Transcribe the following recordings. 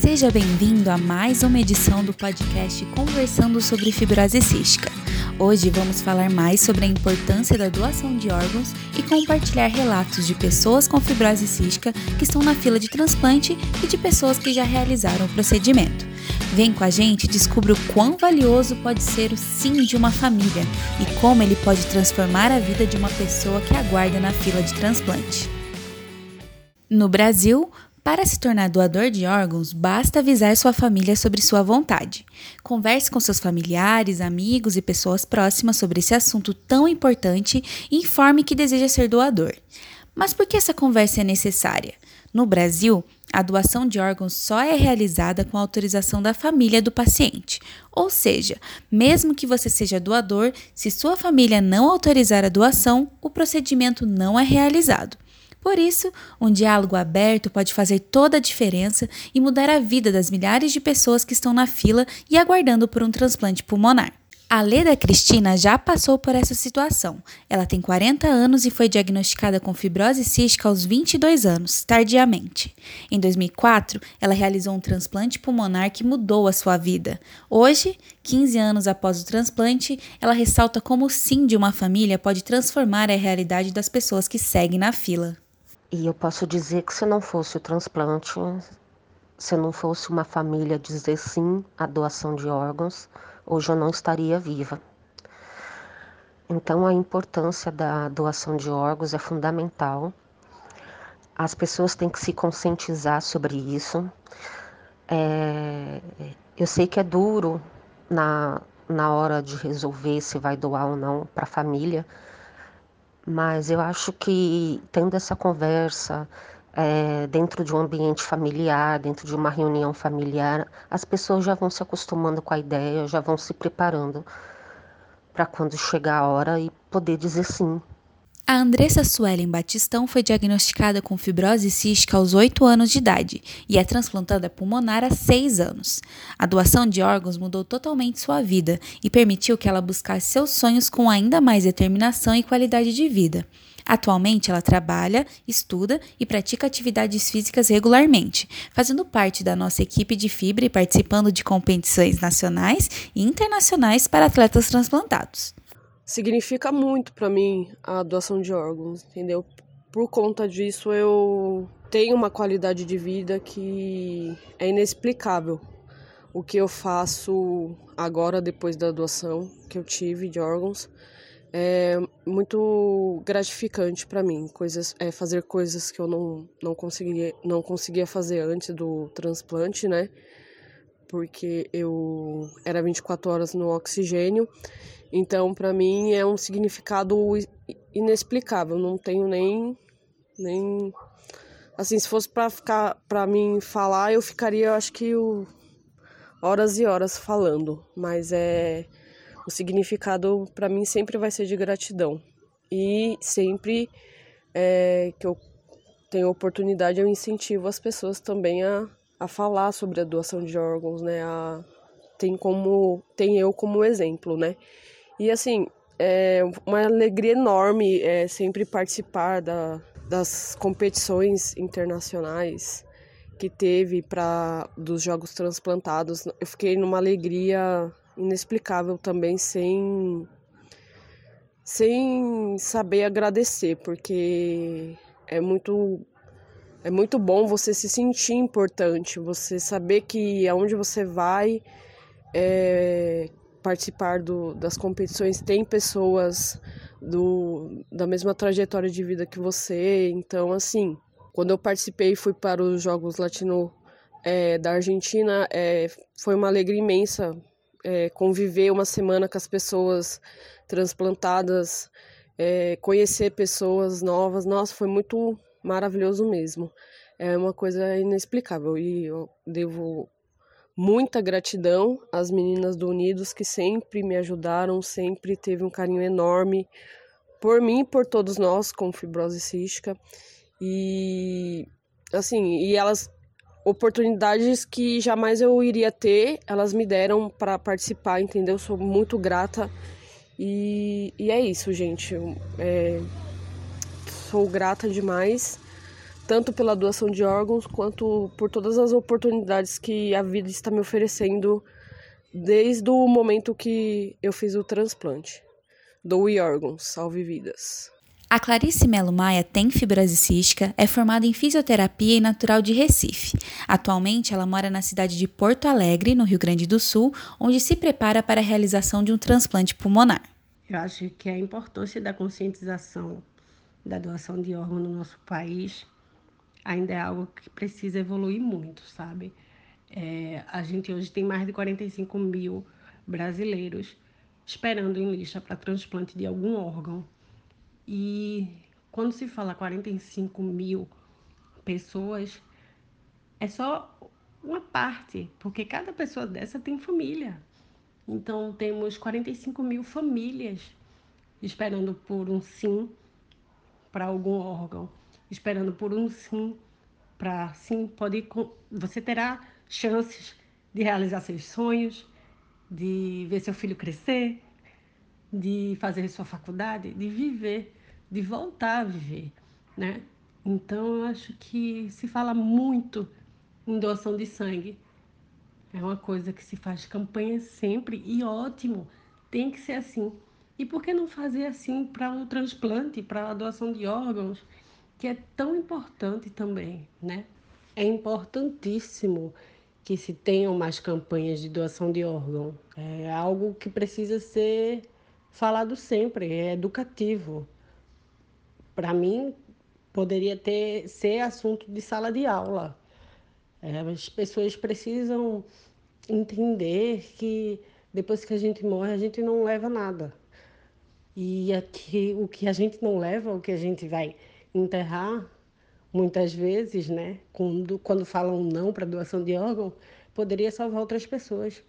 Seja bem-vindo a mais uma edição do podcast Conversando sobre Fibrose Cística. Hoje vamos falar mais sobre a importância da doação de órgãos e compartilhar relatos de pessoas com fibrose cística que estão na fila de transplante e de pessoas que já realizaram o procedimento. Vem com a gente e descubra o quão valioso pode ser o sim de uma família e como ele pode transformar a vida de uma pessoa que aguarda na fila de transplante. No Brasil, para se tornar doador de órgãos, basta avisar sua família sobre sua vontade. Converse com seus familiares, amigos e pessoas próximas sobre esse assunto tão importante e informe que deseja ser doador. Mas por que essa conversa é necessária? No Brasil, a doação de órgãos só é realizada com autorização da família do paciente. Ou seja, mesmo que você seja doador, se sua família não autorizar a doação, o procedimento não é realizado. Por isso, um diálogo aberto pode fazer toda a diferença e mudar a vida das milhares de pessoas que estão na fila e aguardando por um transplante pulmonar. A Leda Cristina já passou por essa situação. Ela tem 40 anos e foi diagnosticada com fibrose cística aos 22 anos, tardiamente. Em 2004, ela realizou um transplante pulmonar que mudou a sua vida. Hoje, 15 anos após o transplante, ela ressalta como o sim de uma família pode transformar a realidade das pessoas que seguem na fila. E eu posso dizer que se não fosse o transplante, se não fosse uma família dizer sim à doação de órgãos, hoje eu não estaria viva. Então a importância da doação de órgãos é fundamental. As pessoas têm que se conscientizar sobre isso. É, eu sei que é duro na, na hora de resolver se vai doar ou não para a família, mas eu acho que tendo essa conversa é, dentro de um ambiente familiar, dentro de uma reunião familiar, as pessoas já vão se acostumando com a ideia, já vão se preparando para quando chegar a hora e poder dizer sim. A Andressa Suelen Batistão foi diagnosticada com fibrose cística aos 8 anos de idade e é transplantada pulmonar há 6 anos. A doação de órgãos mudou totalmente sua vida e permitiu que ela buscasse seus sonhos com ainda mais determinação e qualidade de vida. Atualmente, ela trabalha, estuda e pratica atividades físicas regularmente, fazendo parte da nossa equipe de fibra e participando de competições nacionais e internacionais para atletas transplantados significa muito para mim a doação de órgãos, entendeu? Por conta disso, eu tenho uma qualidade de vida que é inexplicável. O que eu faço agora, depois da doação que eu tive de órgãos, é muito gratificante para mim. Coisas, é fazer coisas que eu não, não, conseguia, não conseguia fazer antes do transplante, né? Porque eu era 24 horas no oxigênio. Então, para mim é um significado inexplicável, não tenho nem nem assim, se fosse para ficar para mim falar, eu ficaria, acho que horas e horas falando, mas é o significado para mim sempre vai ser de gratidão. E sempre é, que eu tenho oportunidade, eu incentivo as pessoas também a, a falar sobre a doação de órgãos, né? A, tem como tem eu como exemplo, né? E assim, é uma alegria enorme é, sempre participar da, das competições internacionais que teve para dos jogos transplantados. Eu fiquei numa alegria inexplicável também sem sem saber agradecer, porque é muito é muito bom você se sentir importante, você saber que aonde você vai é, participar do, das competições tem pessoas do, da mesma trajetória de vida que você. Então, assim, quando eu participei e fui para os Jogos Latino é, da Argentina, é, foi uma alegria imensa é, conviver uma semana com as pessoas transplantadas, é, conhecer pessoas novas. Nossa, foi muito maravilhoso mesmo. É uma coisa inexplicável e eu devo muita gratidão às meninas do Unidos que sempre me ajudaram, sempre teve um carinho enorme por mim e por todos nós com fibrose cística. E assim, e elas oportunidades que jamais eu iria ter, elas me deram para participar, entendeu? Sou muito grata. E, e é isso, gente. É, sou grata demais tanto pela doação de órgãos quanto por todas as oportunidades que a vida está me oferecendo desde o momento que eu fiz o transplante. Doe órgãos, salve vidas. A Clarice Melo Maia tem fibrose cística, é formada em fisioterapia e natural de Recife. Atualmente, ela mora na cidade de Porto Alegre, no Rio Grande do Sul, onde se prepara para a realização de um transplante pulmonar. Eu acho que a importância da conscientização da doação de órgão no nosso país ainda é algo que precisa evoluir muito, sabe? É, a gente hoje tem mais de 45 mil brasileiros esperando em lista para transplante de algum órgão. E quando se fala 45 mil pessoas, é só uma parte, porque cada pessoa dessa tem família. Então, temos 45 mil famílias esperando por um sim para algum órgão, esperando por um sim para sim, pode você terá chances de realizar seus sonhos, de ver seu filho crescer, de fazer sua faculdade, de viver, de voltar a viver, né? Então, eu acho que se fala muito em doação de sangue. É uma coisa que se faz campanha sempre e ótimo, tem que ser assim. E por que não fazer assim para o transplante, para a doação de órgãos, que é tão importante também, né? É importantíssimo que se tenham mais campanhas de doação de órgão. É algo que precisa ser falado sempre, é educativo. Para mim, poderia ter ser assunto de sala de aula. É, as pessoas precisam entender que depois que a gente morre, a gente não leva nada. E aqui, o que a gente não leva, o que a gente vai enterrar, muitas vezes, né, quando, quando falam não para doação de órgão, poderia salvar outras pessoas.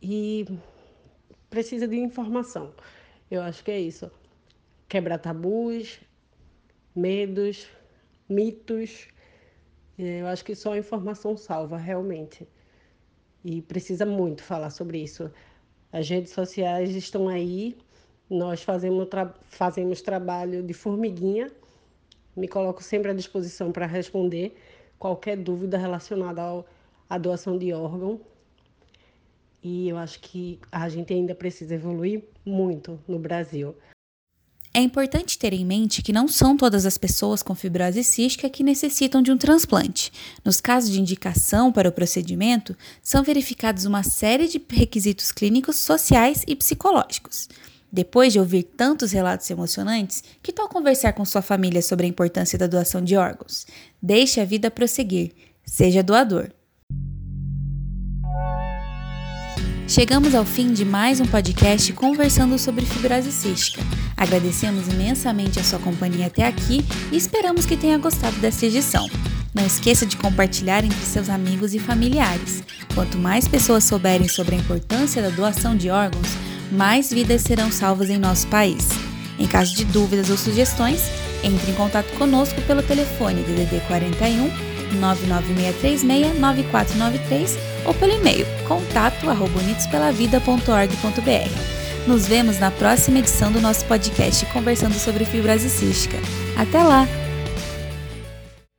E precisa de informação. Eu acho que é isso. Quebrar tabus, medos, mitos. Eu acho que só a informação salva, realmente. E precisa muito falar sobre isso. As redes sociais estão aí, nós fazemos, tra fazemos trabalho de formiguinha me coloco sempre à disposição para responder qualquer dúvida relacionada ao, à doação de órgão. E eu acho que a gente ainda precisa evoluir muito no Brasil. É importante ter em mente que não são todas as pessoas com fibrose cística que necessitam de um transplante. Nos casos de indicação para o procedimento, são verificados uma série de requisitos clínicos, sociais e psicológicos. Depois de ouvir tantos relatos emocionantes, que tal conversar com sua família sobre a importância da doação de órgãos? Deixe a vida prosseguir. Seja doador. Chegamos ao fim de mais um podcast conversando sobre fibrose cística. Agradecemos imensamente a sua companhia até aqui e esperamos que tenha gostado desta edição. Não esqueça de compartilhar entre seus amigos e familiares. Quanto mais pessoas souberem sobre a importância da doação de órgãos, mais vidas serão salvas em nosso país. Em caso de dúvidas ou sugestões, entre em contato conosco pelo telefone DDD 41 99636 9493 ou pelo e-mail contato@unitospelavida.org.br. Nos vemos na próxima edição do nosso podcast conversando sobre fibrose cística. Até lá!